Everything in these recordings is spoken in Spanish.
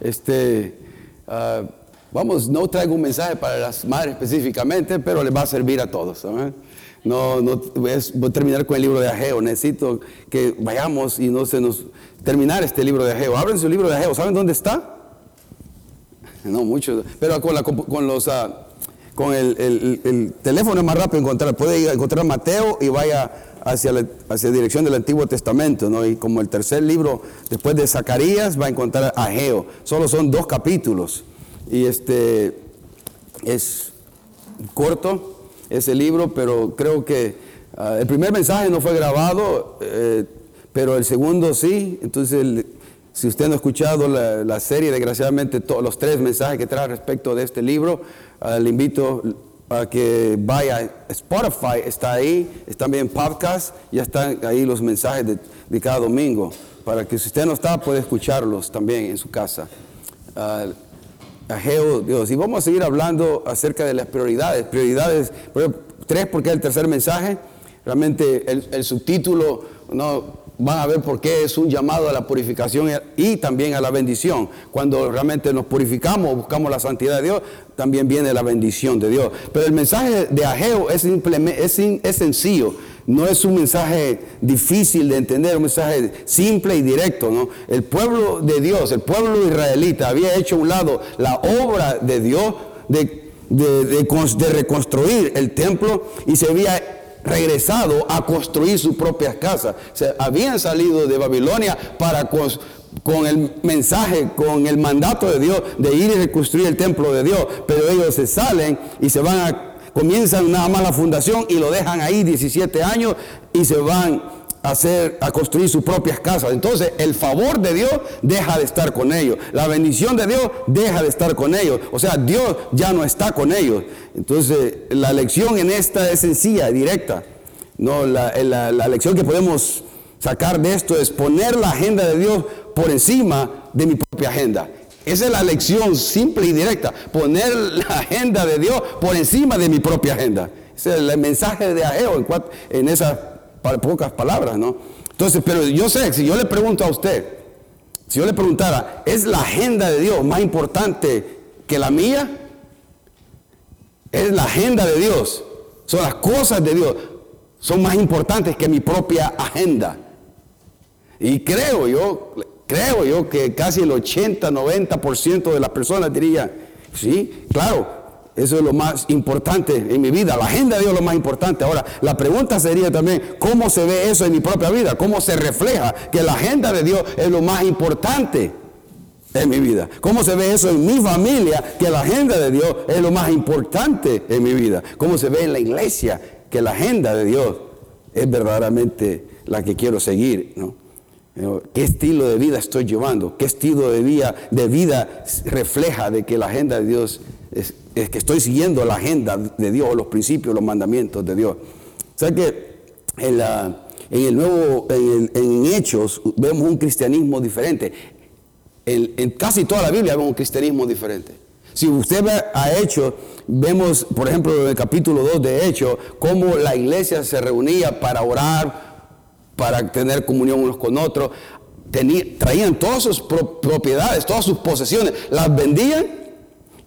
Este, ah, vamos, no traigo un mensaje para las madres específicamente, pero les va a servir a todos. No, no voy a terminar con el libro de Ageo. Necesito que vayamos y no se nos terminar este libro de Ageo. Abren su libro de Ageo. ¿Saben dónde está? No mucho, pero con, la, con los ah, con el, teléfono es más rápido encontrar. Puede encontrar Mateo y vaya hacia la, hacia dirección del Antiguo Testamento, ¿no? Y como el tercer libro después de Zacarías va a encontrar Ageo. Solo son dos capítulos y este es corto ese libro, pero creo que ah, el primer mensaje no fue grabado, eh, pero el segundo sí. Entonces, si usted no ha escuchado la, serie, desgraciadamente todos los tres mensajes que trae respecto de este libro, ah, le invito a que vaya. Spotify está ahí, están bien podcast, ya están ahí los mensajes de, cada domingo, para que si usted no está, puede escucharlos también en su casa. Uh, Dios. Y vamos a seguir hablando acerca de las prioridades. Prioridades, tres, porque es el tercer mensaje. Realmente el, subtítulo, no, van a ver por qué es un llamado a la purificación y también a la bendición. Cuando realmente nos purificamos, buscamos la santidad de Dios, también viene la bendición de Dios. Pero el mensaje de Ageo es, es, es sencillo no es un mensaje difícil de entender, un mensaje simple y directo. ¿no? El pueblo de Dios, el pueblo israelita, había hecho a un lado la obra de Dios de, reconstruir el templo y se había regresado a construir sus propias casas. Habían salido de Babilonia para con el mensaje, con el mandato de Dios de ir y reconstruir el templo de Dios, pero ellos se salen y se van a comienzan nada más la fundación y lo dejan ahí 17 años y se van hacer, a construir sus propias casas. Entonces, el favor de Dios deja de estar con ellos. La bendición de Dios deja de estar con ellos. O sea, Dios ya no está con ellos. Entonces, la lección en esta es sencilla, directa. No, la, la lección que podemos sacar de esto es poner la agenda de Dios por encima de mi propia agenda. Esa es la lección simple y directa. Poner la agenda de Dios por encima de mi propia agenda. Ese es el mensaje de Ageo en, esas pocas palabras, ¿no? Entonces, pero yo sé, si yo le pregunto a usted, si yo le preguntara, ¿es la agenda de Dios más importante que la mía? Es la agenda de Dios. Son las cosas de Dios. Son más importantes que mi propia agenda. Y creo yo, Creo yo que casi el 80, 90% de las personas diría, sí, claro, eso es lo más importante en mi vida. La agenda de Dios es lo más importante. Ahora, la pregunta sería también, ¿cómo se ve eso en mi propia vida? ¿Cómo se refleja que la agenda de Dios es lo más importante en mi vida? ¿Cómo se ve eso en mi familia? Que la agenda de Dios es lo más importante en mi vida. ¿Cómo se ve en la iglesia? Que la agenda de Dios es verdaderamente la que quiero seguir. ¿Qué estilo de vida estoy llevando? ¿Qué estilo de vida, de vida refleja de que la agenda de Dios es, que estoy siguiendo la agenda de Dios, los principios, los mandamientos de Dios? O sea que en, el nuevo, en, Hechos vemos un cristianismo diferente. En, casi toda la Biblia vemos un cristianismo diferente. Si usted ve a Hechos, vemos, por ejemplo, en el capítulo 2 de Hechos, cómo la iglesia se reunía para orar, para tener comunión unos con otros. traían todas sus propiedades, todas sus posesiones, las vendían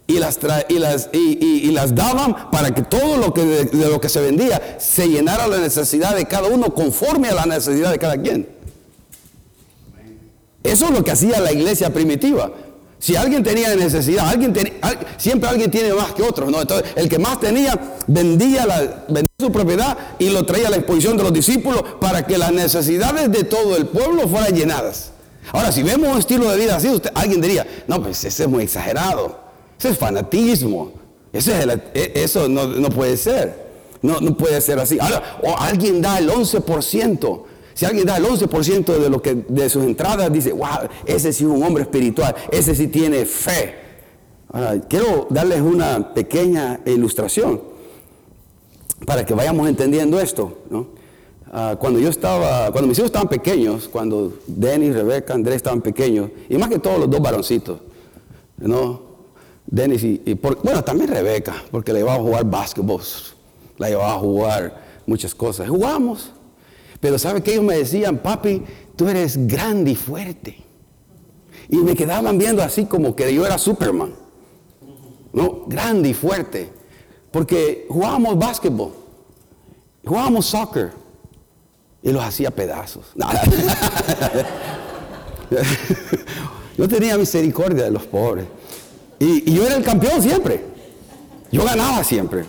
y las, y las, y, las daban para que todo lo que de, lo que se vendía se llenara la necesidad de cada uno conforme a la necesidad de cada quien. Eso es lo que hacía la iglesia primitiva. Si alguien tenía necesidad, alguien siempre alguien tiene más que otros, ¿no? Entonces, el que más tenía vendía, la, vendía su propiedad y lo traía a la exposición de los discípulos para que las necesidades de todo el pueblo fueran llenadas. Ahora, si vemos un estilo de vida así, usted, alguien diría, no, pues ese es muy exagerado, ese es fanatismo, e, eso no, puede ser, no, no puede ser así. Ahora, o alguien da el 11%, si alguien da el 11% de, lo que, de sus entradas, dice, wow, ese sí es un hombre espiritual, ese sí tiene fe. Ahora, quiero darles una pequeña ilustración para que vayamos entendiendo esto. Ah, cuando yo estaba, cuando mis hijos estaban pequeños, cuando Denis, Rebeca, Andrés estaban pequeños, y más que todos los dos varoncitos, ¿no? Denis y, bueno, también Rebeca, porque le llevaba a jugar básquetbol, la llevaba a jugar muchas cosas. Jugamos. Pero ¿sabe qué ellos me decían? Papi, tú eres grande y fuerte. Y me quedaban viendo así como que yo era Superman. ¿No? Grande y fuerte. Porque jugábamos básquetbol. Jugábamos soccer. Y los hacía pedazos. yo tenía misericordia de los pobres. Y, y, yo era el campeón siempre. Yo ganaba siempre.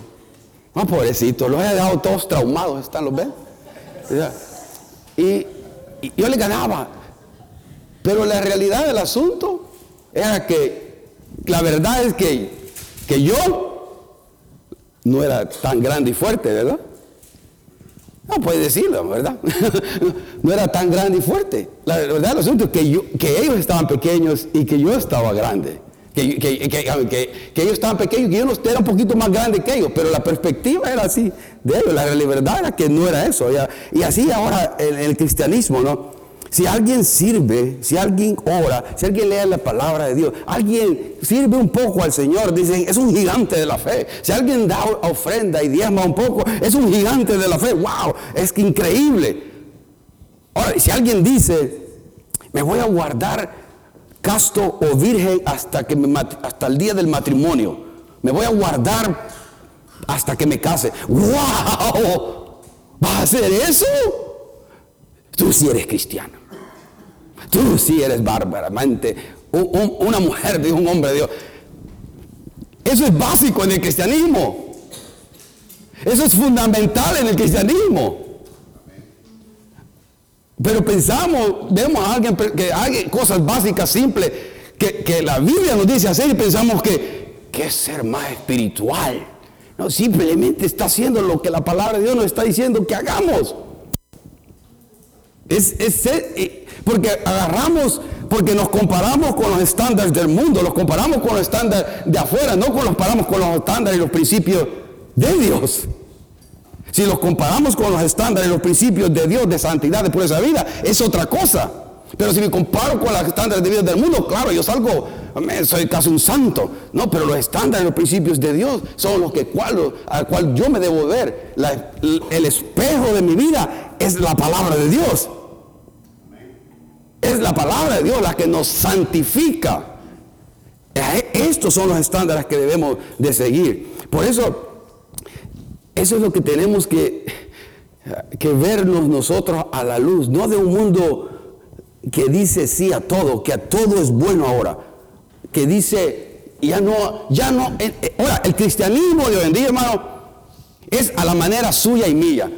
Ah, pobrecito, los he dejado todos traumados, ¿están los ven? Y, yo le ganaba. Pero la realidad del asunto era que la verdad es que, que yo no era tan grande y fuerte, ¿verdad? No puede decirlo, ¿verdad? no era tan grande y fuerte. La verdad del asunto es que, yo, que ellos estaban pequeños y que yo estaba grande que, ellos estaban pequeños, que yo era un poquito más grande que ellos, pero la perspectiva era así de ellos, la verdad era que no era eso. Y así ahora en el, cristianismo, ¿no? Si alguien sirve, si alguien ora, si alguien lee la palabra de Dios, alguien sirve un poco al Señor, dicen, es un gigante de la fe. Si alguien da ofrenda y diezma un poco, es un gigante de la fe. ¡Wow! Es que increíble. Ahora, si alguien dice, me voy a guardar casto o virgen hasta, que me, hasta el día del matrimonio. Me voy a guardar hasta que me case. ¡Wow! ¿Vas a hacer eso? Tú sí eres cristiano. Tú sí eres bárbaramente una mujer de un hombre de Dios. Eso es básico en el cristianismo. Eso es fundamental en el cristianismo. Pero pensamos, vemos a alguien que haga cosas básicas, simples, que, la Biblia nos dice hacer y pensamos que, que es ser más espiritual. No, simplemente está haciendo lo que la palabra de Dios nos está diciendo que hagamos. Es, es, porque agarramos, porque nos comparamos con los estándares del mundo, los comparamos con los estándares de afuera, no comparamos con los estándares y los principios de Dios. Si los comparamos con los estándares, los principios de Dios, de santidad, de pureza de vida, es otra cosa. Pero si me comparo con los estándares de vida del mundo, claro, yo salgo, soy casi un santo. No, pero los estándares, los principios de Dios son los que cual, al cual yo me debo ver. el espejo de mi vida es la palabra de Dios. Es la palabra de Dios la que nos santifica. Estos son los estándares que debemos de seguir. Por eso eso es lo que tenemos que, vernos nosotros a la luz, no de un mundo que dice sí a todo, que a todo es bueno ahora, que dice ya no, ya no, eh, eh, ahora el cristianismo de hoy en día, hermano, es a la manera suya y mía.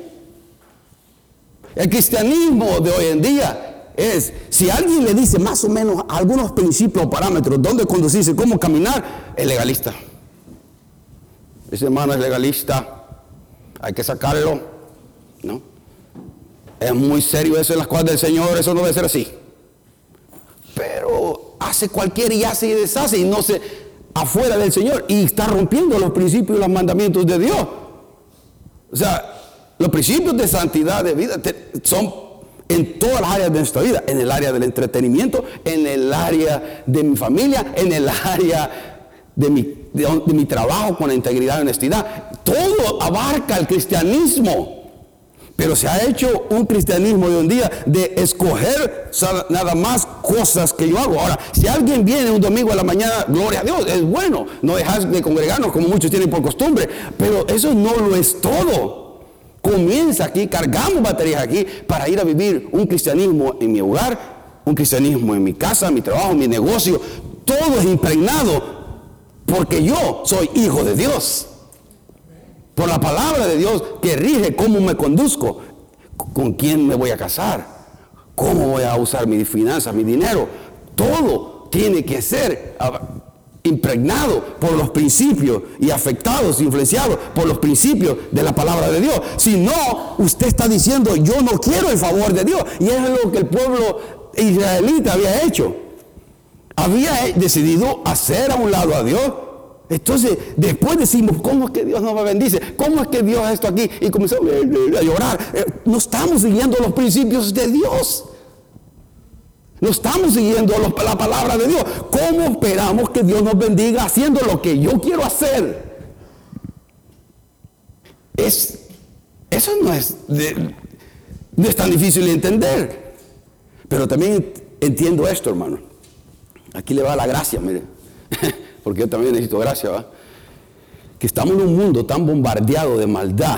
El cristianismo de hoy en día es, si alguien le dice más o menos algunos principios o parámetros, dónde conducirse, cómo caminar, es legalista. Ese hermano es legalista hay que sacarlo, ¿no? Es muy serio eso en las cosas del Señor, eso no debe ser así. Pero hace cualquier y hace y deshace y no se afuera del Señor y está rompiendo los principios y los mandamientos de Dios. O sea, los principios de santidad de vida son en todas las áreas de nuestra vida, en el área del entretenimiento, en el área de mi familia, en el área de mi, de, mi trabajo con la integridad y honestidad. Todo abarca el cristianismo. Pero se ha hecho un cristianismo de un día de escoger nada más cosas que yo hago. Ahora, si alguien viene un domingo a la mañana, gloria a Dios, es bueno. No dejas de congregarnos como muchos tienen por costumbre. Pero eso no lo es todo. Comienza aquí, cargamos baterías aquí para ir a vivir un cristianismo en mi hogar, un cristianismo en mi casa, mi trabajo, mi negocio. Todo es impregnado porque yo soy hijo de Dios. Por la palabra de Dios que rige cómo me conduzco, con quién me voy a casar, cómo voy a usar mi finanzas, mi dinero. Todo tiene que ser ah, impregnado por los principios y afectados, influenciados por los principios de la palabra de Dios. Si no, usted está diciendo, yo no quiero el favor de Dios. Y es lo que el pueblo israelita había hecho había decidido hacer a un lado a Dios. Entonces, después decimos, ¿cómo es que Dios nos bendice? ¿Cómo es que Dios esto aquí? Y comenzamos a llorar. Eh, no estamos siguiendo los principios de Dios. No estamos siguiendo la palabra de Dios. ¿Cómo esperamos que Dios nos bendiga haciendo lo que yo quiero hacer? Es, eso no es, no es tan difícil de entender. Pero también entiendo esto, hermano. aquí le va la gracia, mire, porque yo también necesito gracia, ¿va? Que estamos en un mundo tan bombardeado de maldad,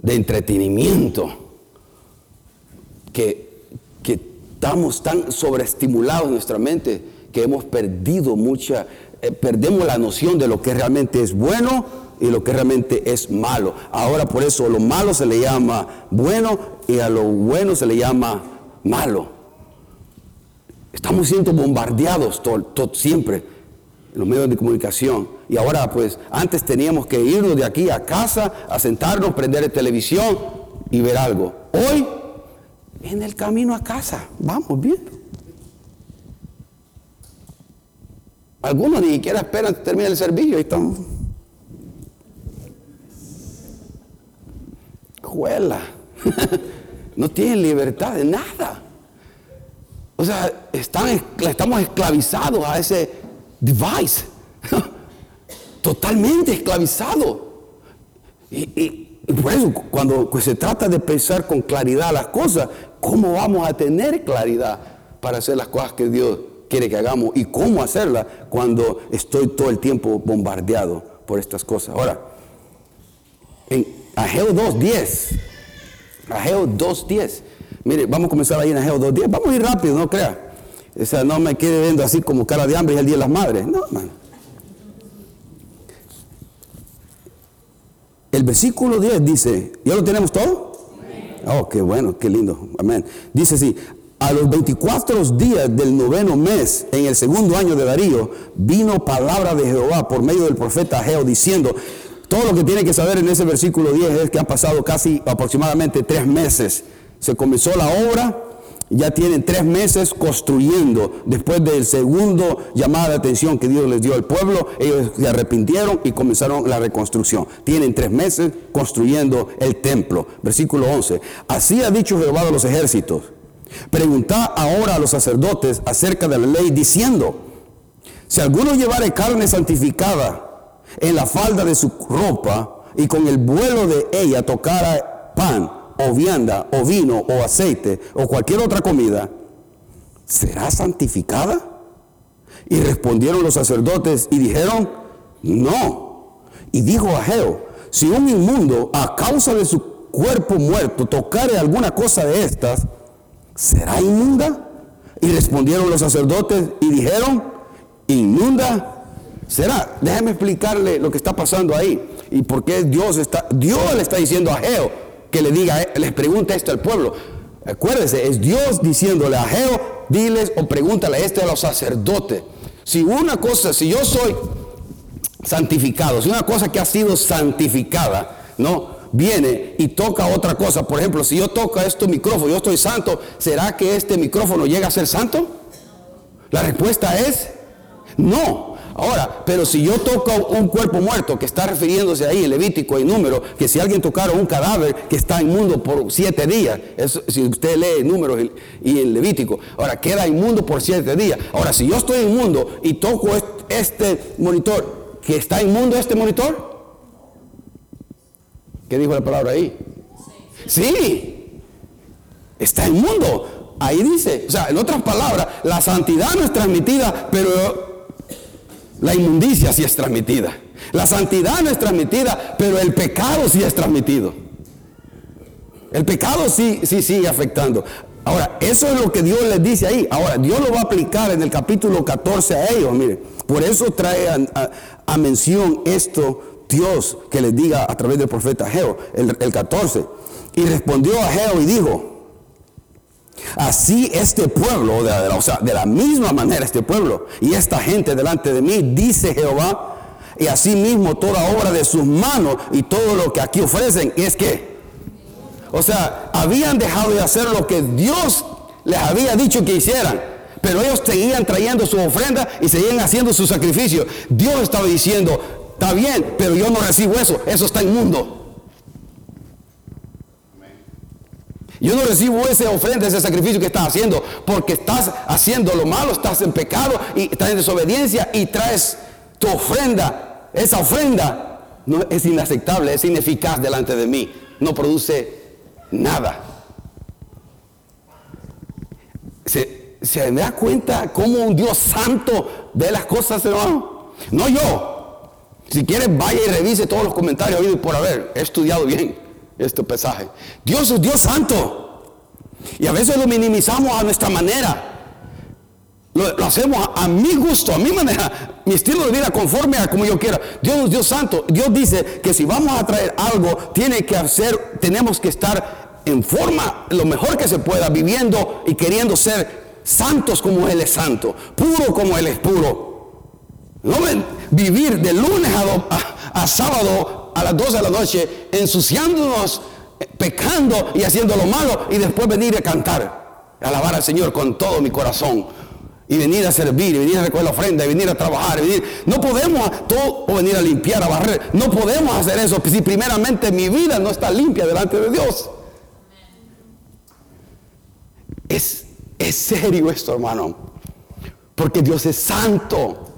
de entretenimiento, que, que estamos tan sobreestimulados en nuestra mente que hemos perdido mucha, eh, perdemos la noción de lo que realmente es bueno y lo que realmente es malo. Ahora por eso lo malo se le llama bueno y a lo bueno se le llama malo. Estamos siendo bombardeados todo, siempre en los medios de comunicación. Y ahora pues antes teníamos que irnos de aquí a casa, a sentarnos, prender televisión y ver algo. Hoy, en el camino a casa, vamos viendo. Algunos ni siquiera esperan que termine el servicio y están. Juela. no tienen libertad de nada. O sea, estamos esclavizados a ese device. Totalmente esclavizados. Y, por eso, cuando pues, se trata de pensar con claridad las cosas, ¿cómo vamos a tener claridad para hacer las cosas que Dios quiere que hagamos y cómo hacerla cuando estoy todo el tiempo bombardeado por estas cosas. Ahora, en Ageo 2.10, Ageo 2.10, mire, vamos a comenzar ahí en Ageo 2.10, vamos a ir rápido, no crea. O sea, no me quede viendo así como cara de hambre y el día de las madres, no, hermano. El versículo 10 dice, ¿ya lo tenemos todo? Oh, qué bueno, qué lindo. Amén. Dice así, a los 24 días del noveno mes, en el segundo año de Darío, vino palabra de Jehová por medio del profeta Ageo diciendo, todo lo que tiene que saber en ese versículo 10 es que han pasado casi aproximadamente tres meses. Se comenzó la obra, ya tienen tres meses construyendo. Después del segundo llamada de atención que Dios les dio al pueblo, ellos se arrepintieron y comenzaron la reconstrucción. Tienen tres meses construyendo el templo. Versículo 11. Así ha dicho Jehová de los ejércitos Preguntad ahora a los sacerdotes acerca de la ley diciendo, si alguno llevare carne santificada en la falda de su ropa y con el vuelo de ella tocara pan o vianda o vino o aceite o cualquier otra comida, ¿será santificada? Y respondieron los sacerdotes y dijeron, no. Y dijo a Geo, si un inmundo a causa de su cuerpo muerto tocare alguna cosa de estas, ¿será inmunda? Y respondieron los sacerdotes y dijeron, inmunda será. Déjeme explicarle lo que está pasando ahí y por qué Dios está, Dios le está diciendo a Geo que le diga, les pregunte esto al pueblo. Acuérdese, es Dios diciéndole a Geo, diles o pregúntale esto a los sacerdotes. Si una cosa, si yo soy santificado, si una cosa que ha sido santificada, ¿no? viene y toca otra cosa. Por ejemplo, si yo toco este micrófono, yo estoy santo, ¿será que este micrófono llega a ser santo? La respuesta es no. Ahora, pero si yo toco un cuerpo muerto, que está refiriéndose ahí en Levítico y número, que si alguien tocara un cadáver que está inmundo por siete días, si usted lee números y en Levítico, ahora queda inmundo por siete días. Ahora, si yo estoy inmundo y toco este monitor, que está inmundo este monitor, ¿Qué dijo la palabra ahí? Sí. Está inmundo. Ahí dice, o sea, en otras palabras, la santidad no es transmitida, pero la inmundicia sí es transmitida. La santidad no es transmitida, pero el pecado sí es transmitido. El pecado sí, sí sigue afectando. Ahora, eso es lo que Dios les dice ahí. Ahora, Dios lo va a aplicar en el capítulo 14 a ellos, mire. Por eso trae a mención esto Dios que les diga a través del profeta Geo, el, 14. Y respondió a Geo y dijo, así este pueblo, de, o sea, de la misma manera este pueblo y esta gente delante de mí, dice Jehová, y así mismo toda obra de sus manos y todo lo que aquí ofrecen es que, o sea, habían dejado de hacer lo que Dios les había dicho que hicieran. Pero ellos seguían trayendo su ofrenda y seguían haciendo su sacrificio. Dios estaba diciendo, Está bien, pero yo no recibo eso. Eso está inmundo. Yo no recibo ese ofrenda, ese sacrificio que estás haciendo, porque estás haciendo lo malo, estás en pecado y estás en desobediencia y traes tu ofrenda. Esa ofrenda no, es inaceptable, es ineficaz delante de mí. No produce nada. ¿Se da cuenta cómo un Dios santo ve las cosas, hermano? No yo. Si quiere, vaya y revise todos los comentarios por haber. He estudiado bien este pasaje. Dios es Dios santo. Y a veces lo minimizamos a nuestra manera. Lo, hacemos a, mi gusto, a mi manera, mi estilo de vida conforme a como yo quiera. Dios es Dios santo. Dios dice que si vamos a traer algo, tiene que hacer, tenemos que estar en forma lo mejor que se pueda, viviendo y queriendo ser santos como Él es santo, puro como Él es puro. No vivir de lunes a, a sábado a las 12 de la noche ensuciándonos, pecando y haciendo lo malo y después venir a cantar, alabar al Señor con todo mi corazón y venir a servir, y venir a recoger la ofrenda, y venir a trabajar, y venir. No podemos todo o venir a limpiar, a barrer. No podemos hacer eso si primeramente mi vida no está limpia delante de Dios. Es, es serio esto, hermano. Porque Dios es santo.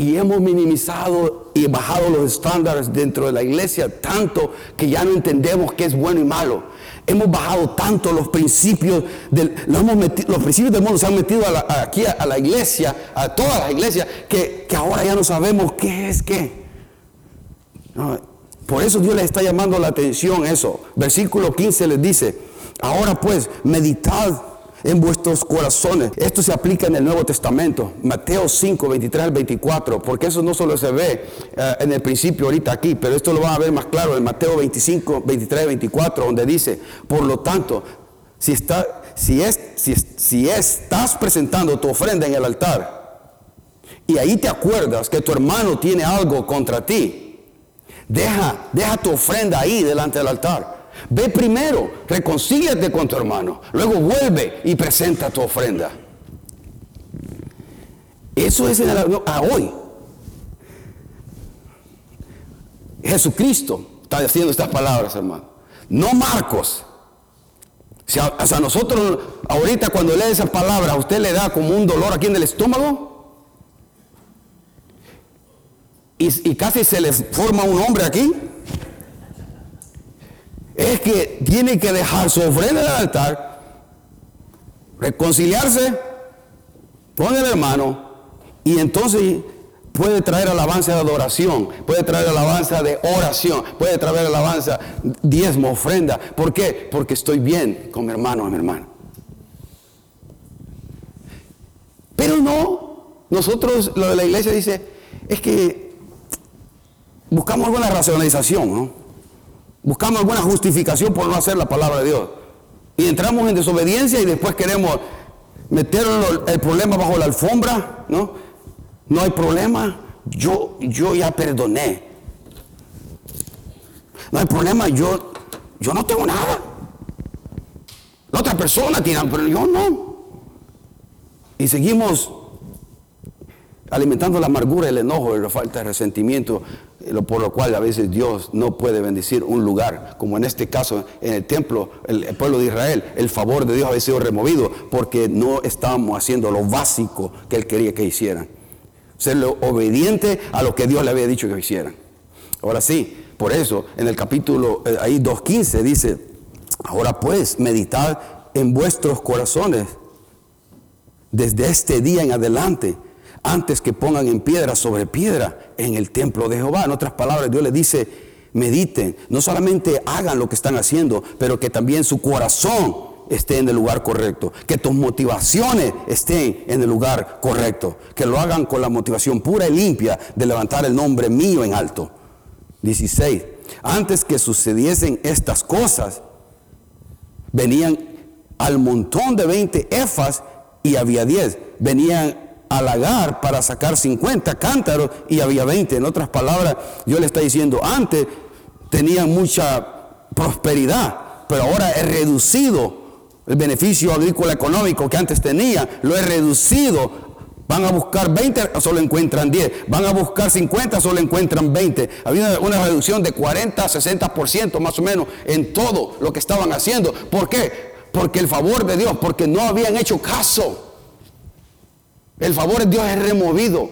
Y hemos minimizado y bajado los estándares dentro de la iglesia tanto que ya no entendemos qué es bueno y malo. Hemos bajado tanto los principios del, los principios del mundo se han metido aquí a, la iglesia, a todas las iglesias, que, ahora ya no sabemos qué es qué. por eso Dios les está llamando la atención eso. Versículo 15 les dice, ahora pues meditad en vuestros corazones. Esto se aplica en el Nuevo Testamento, Mateo 5, 23 al 24, porque eso no solo se ve eh, en el principio ahorita aquí, pero esto lo van a ver más claro en Mateo 25, 23 24, donde dice, por lo tanto, si, está, si, es, si, estás presentando tu ofrenda en el altar y ahí te acuerdas que tu hermano tiene algo contra ti, deja, deja tu ofrenda ahí delante del altar Ve primero, reconcíliate con tu hermano. Luego vuelve y presenta tu ofrenda. Eso es a hoy. Jesucristo está diciendo estas palabras, hermano. No Marcos. Sea, a nosotros, ahorita cuando lee esas palabras, a usted le da como un dolor aquí en el estómago. Y, y casi se le forma un hombre aquí es que tiene que dejar su ofrenda en el altar, reconciliarse con el hermano y entonces puede traer alabanza de adoración, puede traer alabanza de oración, puede traer alabanza, diezmo, ofrenda. ¿Por qué? Porque estoy bien con mi hermano o mi hermana. Pero no, nosotros, lo de la iglesia dice, es que buscamos alguna racionalización, ¿no? Buscamos alguna justificación por no hacer la palabra de Dios. Y entramos en desobediencia y después queremos meter el problema bajo la alfombra, ¿no? No hay problema, yo, yo ya perdoné. No hay problema, yo, yo no tengo nada. La otra persona tiene, pero yo no. Y seguimos alimentando la amargura, el enojo, la falta de resentimiento, eh, por lo cual a veces Dios no puede bendecir un lugar, como en este caso en el templo, el, pueblo de Israel, el favor de Dios había sido removido porque no estábamos haciendo lo básico que Él quería que hicieran. Ser obediente a lo que Dios le había dicho que hicieran. Ahora sí, por eso en el capítulo eh, ahí 2.15 dice, ahora pues meditad en vuestros corazones desde este día en adelante antes que pongan en piedra sobre piedra en el templo de Jehová. En otras palabras, Dios les dice, mediten, no solamente hagan lo que están haciendo, pero que también su corazón esté en el lugar correcto, que tus motivaciones estén en el lugar correcto, que lo hagan con la motivación pura y limpia de levantar el nombre mío en alto. 16. Antes que sucediesen estas cosas, venían al montón de 20 efas y había 10. Venían halagar para sacar 50 cántaros y había 20. En otras palabras, yo le está diciendo, antes tenían mucha prosperidad, pero ahora he reducido el beneficio agrícola económico que antes tenía, lo he reducido. Van a buscar 20, solo encuentran 10. Van a buscar 50, solo encuentran 20. Había una reducción de 40 a 60% más o menos en todo lo que estaban haciendo. ¿Por qué? Porque el favor de Dios, porque no habían hecho caso. El favor de Dios es removido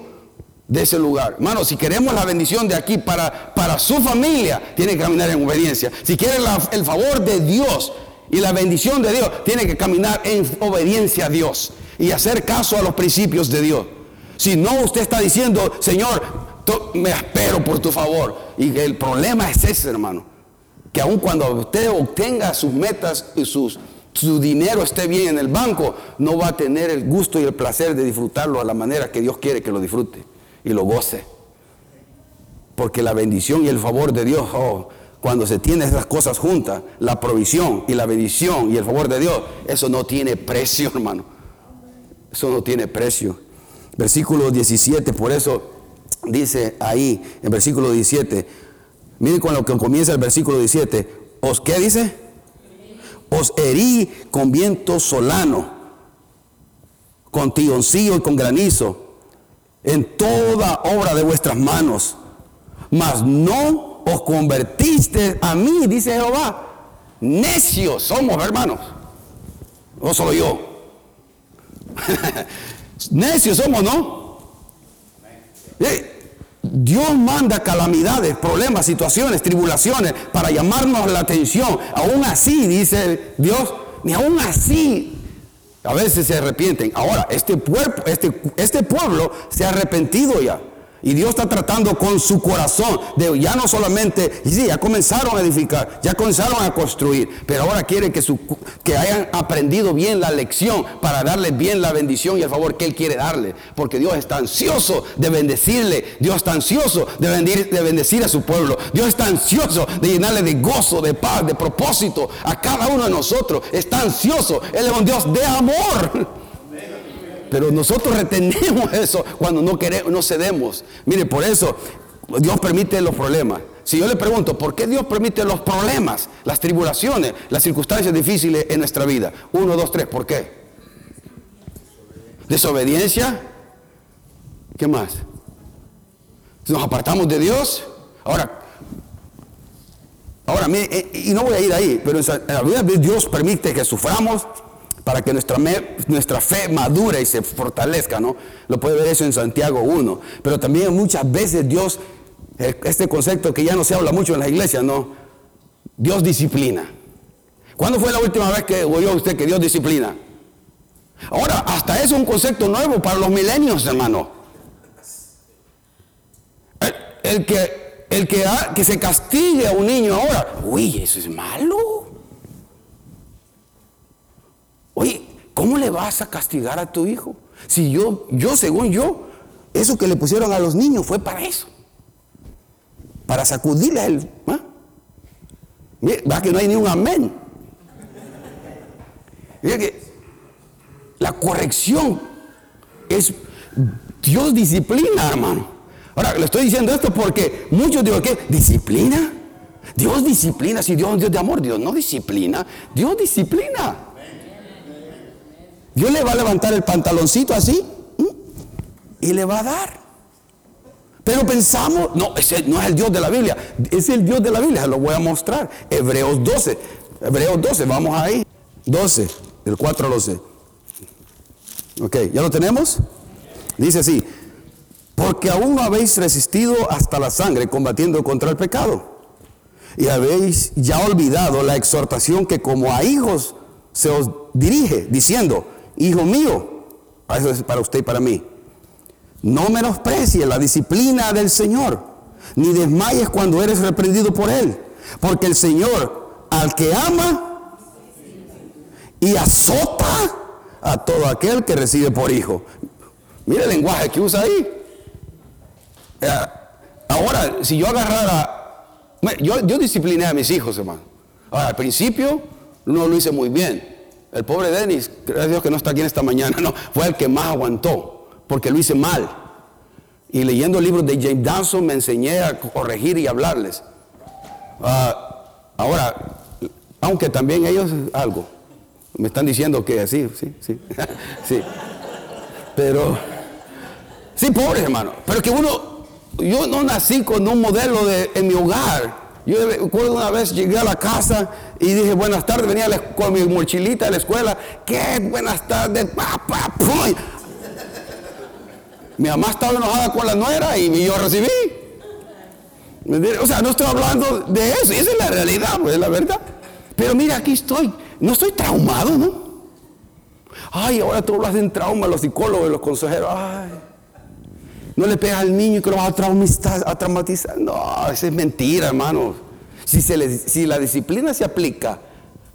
de ese lugar. Hermano, si queremos la bendición de aquí para, para su familia, tiene que caminar en obediencia. Si quiere el favor de Dios Y la bendición de Dios tiene que caminar en obediencia a Dios y hacer caso a los principios de Dios. Si no, usted está diciendo, Señor, me espero por tu favor. Y el problema es ese, hermano. Que aun cuando usted obtenga sus metas y sus, su dinero esté bien en el banco, no va a tener el gusto y el placer de disfrutarlo a la manera que Dios quiere que lo disfrute y lo goce. Porque la bendición y el favor de Dios, oh, cuando se tienen esas cosas juntas, la provisión y la bendición y el favor de Dios, eso no tiene precio, hermano. Eso no tiene precio. Versículo 17, por eso dice ahí, en versículo 17, miren con lo que comienza el versículo 17, ¿os qué dice? Os herí con viento solano, con tioncillo y con granizo, en toda obra de vuestras manos, mas no os convertiste a mí, dice Jehová. Necios somos, hermanos. No solo yo. Necios somos, ¿no? Dios manda calamidades, problemas, situaciones, tribulaciones para llamarnos la atención. Aún así, dice Dios, ni aún así a veces se arrepienten. Ahora, este, pueblo, este, este pueblo se ha arrepentido ya. Y Dios está tratando con su corazón de ya no solamente, sí, ya comenzaron a edificar, ya comenzaron a construir, pero ahora quiere que, que hayan aprendido bien la lección para darle bien la bendición y el favor que Él quiere darle. Porque Dios está ansioso de bendecirle, Dios está ansioso de, de bendecir a su pueblo, Dios está ansioso de llenarle de gozo, de paz, de propósito a cada uno de nosotros. Está ansioso, Él es un Dios de amor. Pero nosotros retenemos eso cuando no queremos, no cedemos. Mire, por eso Dios permite los problemas. Si yo le pregunto, ¿por qué Dios permite los problemas, las tribulaciones, las circunstancias difíciles en nuestra vida? Uno, dos, tres, ¿por qué? Desobediencia. ¿Qué más? Nos apartamos de Dios. Ahora, ahora, eh, y no voy a ir ahí, pero en la vida Dios permite que suframos, para que nuestra, nuestra fe madure y se fortalezca, ¿no? Lo puede ver eso en Santiago 1. Pero también muchas veces Dios, eh, este concepto que ya no se habla mucho en la iglesia, ¿no? Dios disciplina. ¿Cuándo fue la última vez que oyó usted que Dios disciplina? Ahora, hasta eso es un concepto nuevo para los milenios, hermano. El, que, el que, que se castigue a un niño ahora, uy, eso es malo. Oye, ¿cómo le vas a castigar a tu hijo? Si yo, yo según yo, eso que le pusieron a los niños fue para eso. Para sacudirle a él. ¿ah? Va que no hay ni un amén. Mira que la corrección es Dios disciplina, hermano. Ahora le estoy diciendo esto porque muchos digo que disciplina. Dios disciplina, si Dios es Dios de amor, Dios no disciplina, Dios disciplina. Dios le va a levantar el pantaloncito así y le va a dar. Pero pensamos, no, ese no es el Dios de la Biblia, es el Dios de la Biblia, se lo voy a mostrar. Hebreos 12, Hebreos 12, vamos ahí. 12, del 4 al 12. Ok, ¿ya lo tenemos? Dice así, porque aún no habéis resistido hasta la sangre combatiendo contra el pecado. Y habéis ya olvidado la exhortación que como a hijos se os dirige, diciendo, hijo mío, eso es para usted y para mí, no menosprecies la disciplina del Señor, ni desmayes cuando eres reprendido por Él, porque el Señor al que ama y azota a todo aquel que recibe por hijo. Mire el lenguaje que usa ahí. Eh, ahora, si yo agarrara, yo, yo discipliné a mis hijos, hermano. Ahora, al principio no lo hice muy bien. El pobre Denis, gracias a Dios que no está aquí en esta mañana, no, fue el que más aguantó, porque lo hice mal. Y leyendo libros de James Danson me enseñé a corregir y hablarles. Ah, ahora, aunque también ellos algo, me están diciendo que sí, sí, sí, sí. Pero, sí, pobre hermano, pero que uno, yo no nací con un modelo de, en mi hogar yo recuerdo una vez llegué a la casa y dije, buenas tardes, venía con mi mochilita de la escuela. ¿Qué? Buenas tardes, papá. Mi mamá estaba enojada con la nuera y yo recibí. O sea, no estoy hablando de eso, esa es la realidad, pues, es la verdad. Pero mira, aquí estoy no estoy traumado, ¿no? Ay, ahora tú lo hacen trauma, los psicólogos, los consejeros. Ay, no le pegas al niño y que lo vas a, traumatizar. No, eso es mentira, hermano. Si, si la disciplina se aplica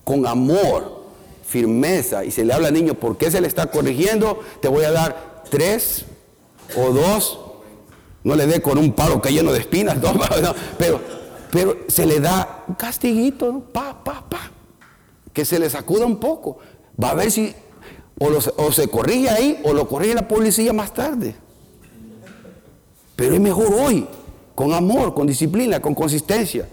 con amor, firmeza y se le habla al niño por qué se le está corrigiendo, te voy a dar tres o dos. No le dé con un palo que lleno de espinas, pero, pero se le da un castiguito, pa, pa, pa, que se le sacuda un poco. Va a ver si o, se corrige ahí o lo corrige la policía más tarde. Pero es mejor hoy, con amor, con disciplina, con consistencia,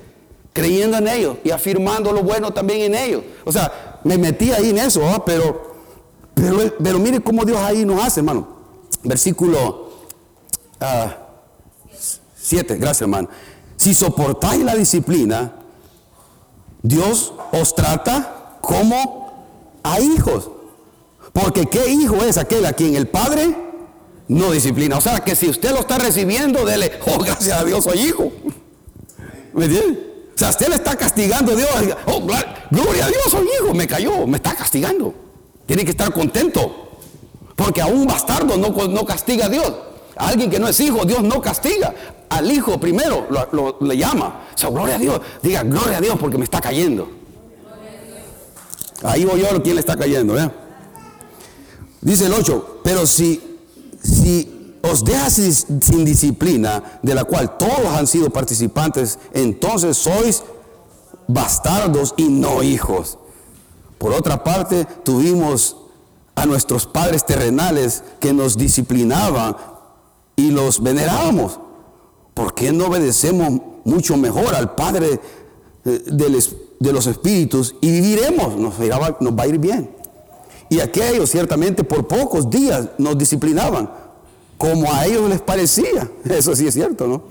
creyendo en ellos y afirmando lo bueno también en ellos. O sea, me metí ahí en eso, pero, pero, pero mire cómo Dios ahí nos hace, hermano. Versículo 7, ah, gracias hermano. Si soportáis la disciplina, Dios os trata como a hijos. Porque ¿qué hijo es aquel a quien el padre no disciplina? O sea, que si usted lo está recibiendo, dele, oh, gracias a Dios, soy hijo. ¿Me entiende? O sea, usted le está castigando a Dios. Oh, gloria a Dios, soy hijo. Me cayó, me está castigando. Tiene que estar contento. Porque a un bastardo no, no castiga a Dios. A alguien que no es hijo, Dios no castiga. Al hijo primero lo, le llama. O sea, gloria a Dios. Diga, gloria a Dios porque me está cayendo. Ahí voy yo quien le está cayendo. Dice el 8, pero si, si os dejas sin, disciplina, de la cual todos han sido participantes, entonces sois bastardos y no hijos. Por otra parte, tuvimos a nuestros padres terrenales que nos disciplinaban y los venerábamos. ¿Por qué no obedecemos mucho mejor al Padre eh, de los espíritus y viviremos? Nos, nos va a ir bien. Y aquellos ciertamente por pocos días nos disciplinaban, como a ellos les parecía. Eso sí es cierto, ¿no?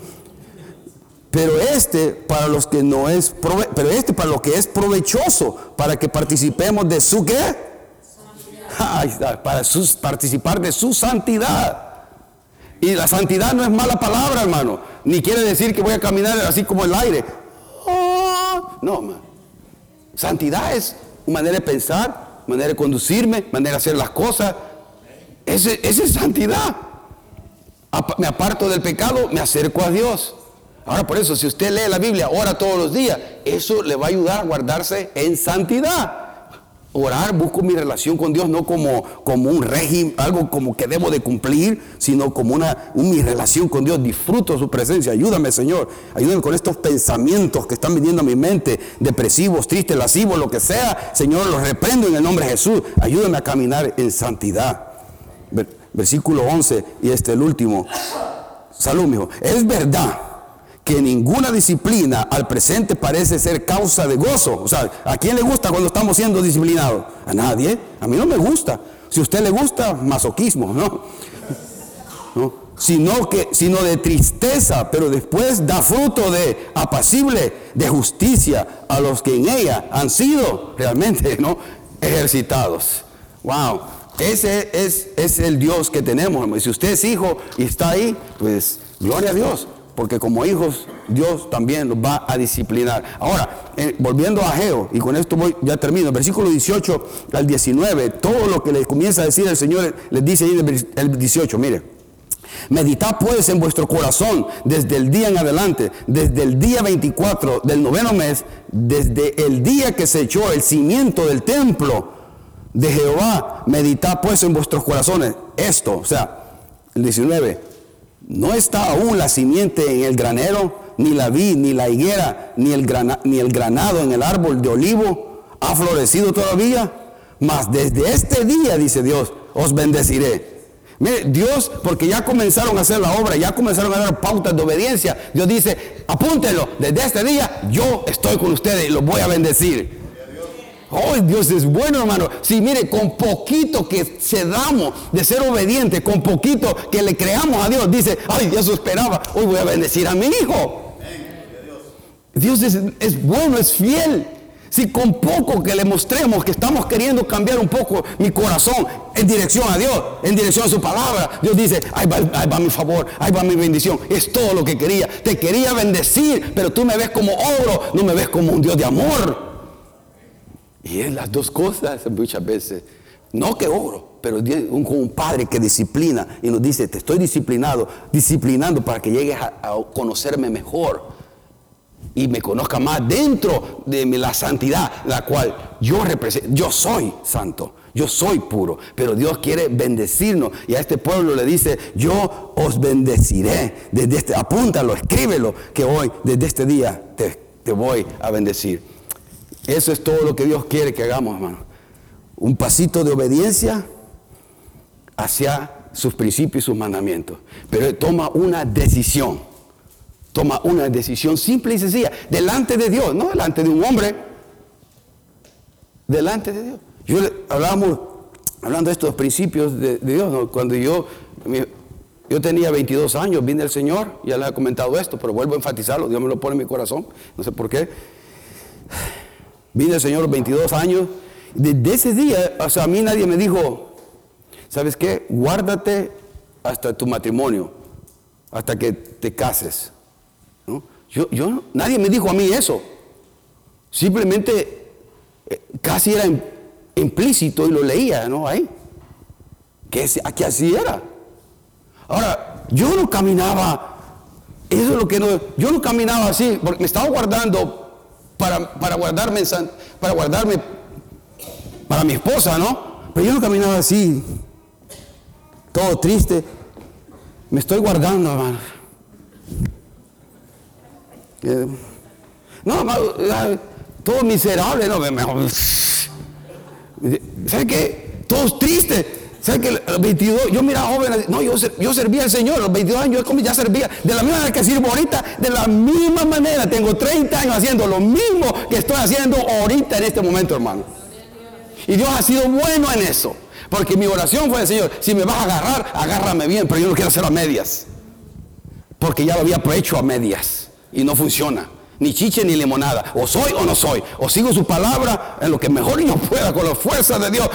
Pero este para los que no es pero este para lo que es provechoso, para que participemos de su qué? para participar de su santidad. Y la santidad no es mala palabra, hermano. Ni quiere decir que voy a caminar así como el aire. Oh, no. Santidad es una manera de pensar, manera de conducirme, manera de hacer las cosas. Esa es santidad. Me aparto del pecado, me acerco a Dios. Ahora por eso, si usted lee la Biblia, ora todos los días, eso le va a ayudar a guardarse en santidad. Orar, busco mi relación con Dios no como, como un régimen, algo como que debo de cumplir, sino como una, mi relación con Dios. Disfruto su presencia. Ayúdame, Señor. Ayúdame con estos pensamientos que están viniendo a mi mente, depresivos, tristes, lascivos, lo que sea. Señor, los reprendo en el nombre de Jesús. Ayúdame a caminar en santidad. Versículo 11 y este el último. Salud, hijo. Es verdad que ninguna disciplina al presente parece ser causa de gozo. O sea, ¿a quién le gusta cuando estamos siendo disciplinados? A nadie. A mí no me gusta. Si a usted le gusta, masoquismo, ¿no? ¿No? Sino, que, sino de tristeza, pero después da fruto de apacible, de justicia a los que en ella han sido realmente ¿no? ejercitados. Wow, ese es, es el Dios que tenemos. Si usted es hijo y está ahí, pues gloria a Dios porque como hijos Dios también los va a disciplinar. Ahora, eh, volviendo a Geo, y con esto voy, ya termino, versículo 18 al 19, todo lo que le comienza a decir el Señor, les dice ahí el 18, mire. Meditad pues en vuestro corazón desde el día en adelante, desde el día 24 del noveno mes, desde el día que se echó el cimiento del templo de Jehová, meditad pues en vuestros corazones esto, o sea, el 19, no está aún la simiente en el granero, ni la vid, ni la higuera, ni el, ni el granado en el árbol de olivo ha florecido todavía. Mas desde este día, dice Dios, os bendeciré. Mire, Dios, porque ya comenzaron a hacer la obra, ya comenzaron a dar pautas de obediencia. Dios dice, apúntenlo, desde este día yo estoy con ustedes y los voy a bendecir. Oh, Dios es bueno, hermano. Si mire, con poquito que se damos de ser obediente, con poquito que le creamos a Dios, dice, ay, Dios esperaba, hoy voy a bendecir a mi hijo. Dios es, es bueno, es fiel. Si con poco que le mostremos que estamos queriendo cambiar un poco mi corazón en dirección a Dios, en dirección a su palabra, Dios dice, ahí va, ahí va, mi favor, ahí va mi bendición. Es todo lo que quería. Te quería bendecir, pero tú me ves como oro, no me ves como un Dios de amor. Y es las dos cosas muchas veces. No que oro, pero un, un padre que disciplina y nos dice, te estoy disciplinado, disciplinando para que llegues a, conocerme mejor y me conozca más dentro de la santidad, la cual yo represento. Yo soy santo, yo soy puro, pero Dios quiere bendecirnos y a este pueblo le dice, yo os bendeciré. Desde este, apúntalo, escríbelo, que hoy, desde este día, te, te voy a bendecir. Eso es todo lo que Dios quiere que hagamos, hermano. Un pasito de obediencia hacia sus principios y sus mandamientos. Pero toma una decisión. Toma una decisión simple y sencilla. Delante de Dios, no delante de un hombre. Delante de Dios. Yo hablábamos, hablando de estos principios de, Dios, cuando yo, yo tenía 22 años, vine el Señor, ya le he comentado esto, pero vuelvo a enfatizarlo, Dios me lo pone en mi corazón, no sé por qué. Vine el Señor 22 años. Desde ese día, o sea, a mí nadie me dijo, ¿sabes qué? Guárdate hasta tu matrimonio, hasta que te cases. Yo, yo, nadie me dijo a mí eso. Simplemente eh, casi era implícito y lo leía, ¿no? Ahí. Que, así era. Ahora, yo no caminaba, eso es lo que no, yo no caminaba así, porque me estaba guardando para, guardarme, para guardarme para mi esposa, ¿no? Pero yo no caminaba así, todo triste. Me estoy guardando, hermano. Eh, no, todo miserable, no, mejor. ¿Sabe qué? Todos tristes. ¿Sabe que los 22, yo miraba jóvenes, no, yo, yo servía al Señor, los 22 años yo ya servía, de la misma manera que sirvo ahorita, de la misma manera, tengo 30 años haciendo lo mismo que estoy haciendo ahorita en este momento, hermano. Y Dios ha sido bueno en eso, porque mi oración fue, Señor, si me vas a agarrar, agárrame bien, pero yo no quiero hacerlo a medias, porque ya lo había hecho a medias y no funciona. Ni chiche ni limonada. O soy o no soy. O sigo su palabra en lo que mejor yo pueda, con la fuerza de Dios.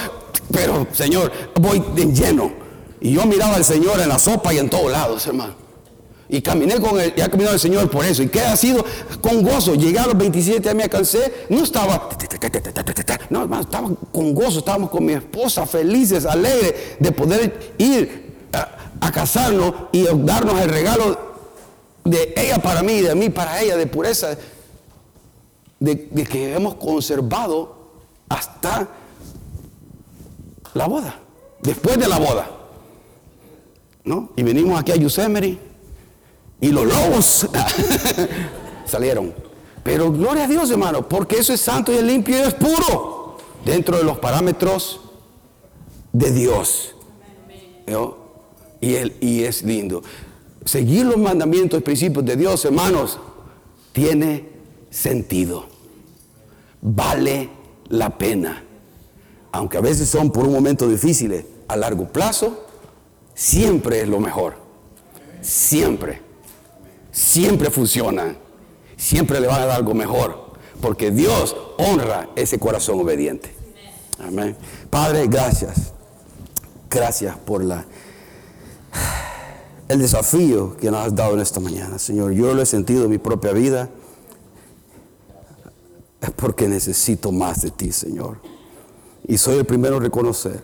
Pero, Señor, voy de lleno. Y yo miraba al Señor en la sopa y en todos lados, hermano. Y caminé con él, y ha caminado el Señor por eso. ¿Y qué ha sido? Con gozo. Llegué a los 27 años, me cansé. No estaba, no, hermano, estaba con gozo. Estábamos con mi esposa felices, alegres de poder ir a, casarnos y darnos el regalo de ella para mí, de mí para ella, de pureza, de que hemos conservado hasta la boda, después de la boda. ¿No? Y venimos aquí a Yosemite y los lobos salieron. Pero gloria a Dios, hermano, porque eso es santo y es limpio y es puro dentro de los parámetros de Dios. Y, él, y es lindo. Seguir los mandamientos y principios de Dios, hermanos, tiene sentido. Vale la pena aunque a veces son por un momento difíciles, a largo plazo, siempre es lo mejor. Siempre. Siempre funciona. Siempre le van a dar algo mejor. Porque Dios honra ese corazón obediente. Amén. Padre, gracias. Gracias por la, el desafío que nos has dado en esta mañana. Señor, yo lo he sentido en mi propia vida. Es porque necesito más de ti, Señor. Y soy el primero a reconocer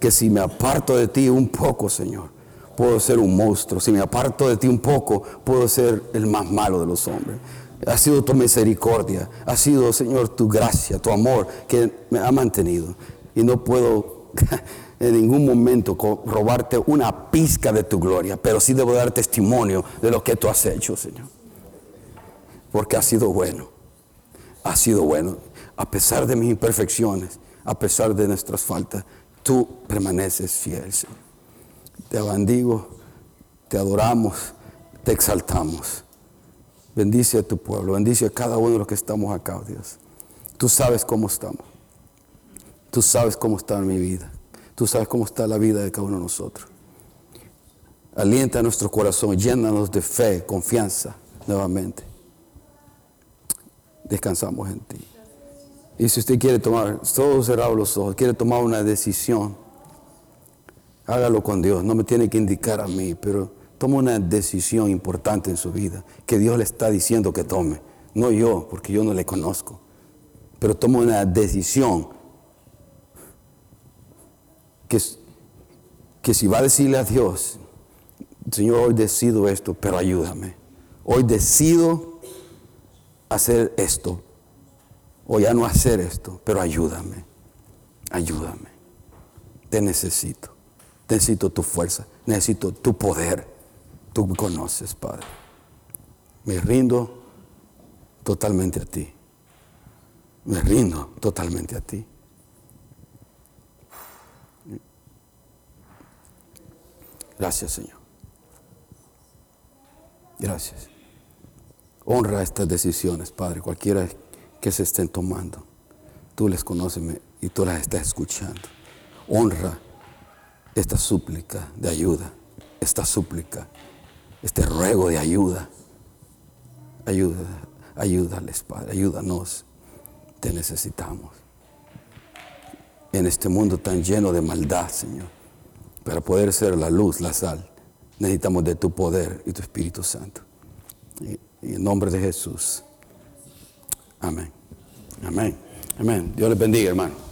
que si me aparto de ti un poco, Señor, puedo ser un monstruo. Si me aparto de ti un poco, puedo ser el más malo de los hombres. Ha sido tu misericordia, ha sido, Señor, tu gracia, tu amor que me ha mantenido. Y no puedo en ningún momento robarte una pizca de tu gloria, pero sí debo dar testimonio de lo que tú has hecho, Señor. Porque ha sido bueno, ha sido bueno, a pesar de mis imperfecciones a pesar de nuestras faltas, tú permaneces fiel, Señor. Te bendigo, te adoramos, te exaltamos. Bendice a tu pueblo, bendice a cada uno de los que estamos acá, oh Dios. Tú sabes cómo estamos. Tú sabes cómo está mi vida. Tú sabes cómo está la vida de cada uno de nosotros. Alienta nuestro corazón, llénanos de fe, confianza nuevamente. Descansamos en ti. Y si usted quiere tomar, todos cerrados los ojos, quiere tomar una decisión, hágalo con Dios. No me tiene que indicar a mí, pero toma una decisión importante en su vida que Dios le está diciendo que tome. No yo, porque yo no le conozco. pero toma una decisión que, que si va a decirle a Dios, Señor, hoy decido esto, pero ayúdame. Hoy decido hacer esto, o ya no hacer esto, pero ayúdame, ayúdame. Te necesito, necesito tu fuerza, necesito tu poder. Tú me conoces, Padre. Me rindo totalmente a ti. Me rindo totalmente a ti. Gracias, Señor. Gracias. Honra estas decisiones, Padre, cualquiera que se estén tomando. Tú les conoces y tú las estás escuchando. Honra esta súplica de ayuda, esta súplica, este ruego de ayuda. Ayuda, ayúdales, Padre, ayúdanos. Te necesitamos. En este mundo tan lleno de maldad, Señor, para poder ser la luz, la sal, necesitamos de tu poder y tu Espíritu Santo. Y, en nombre de Jesús. Amén. Amén. Amén. Dios les bendiga, hermano.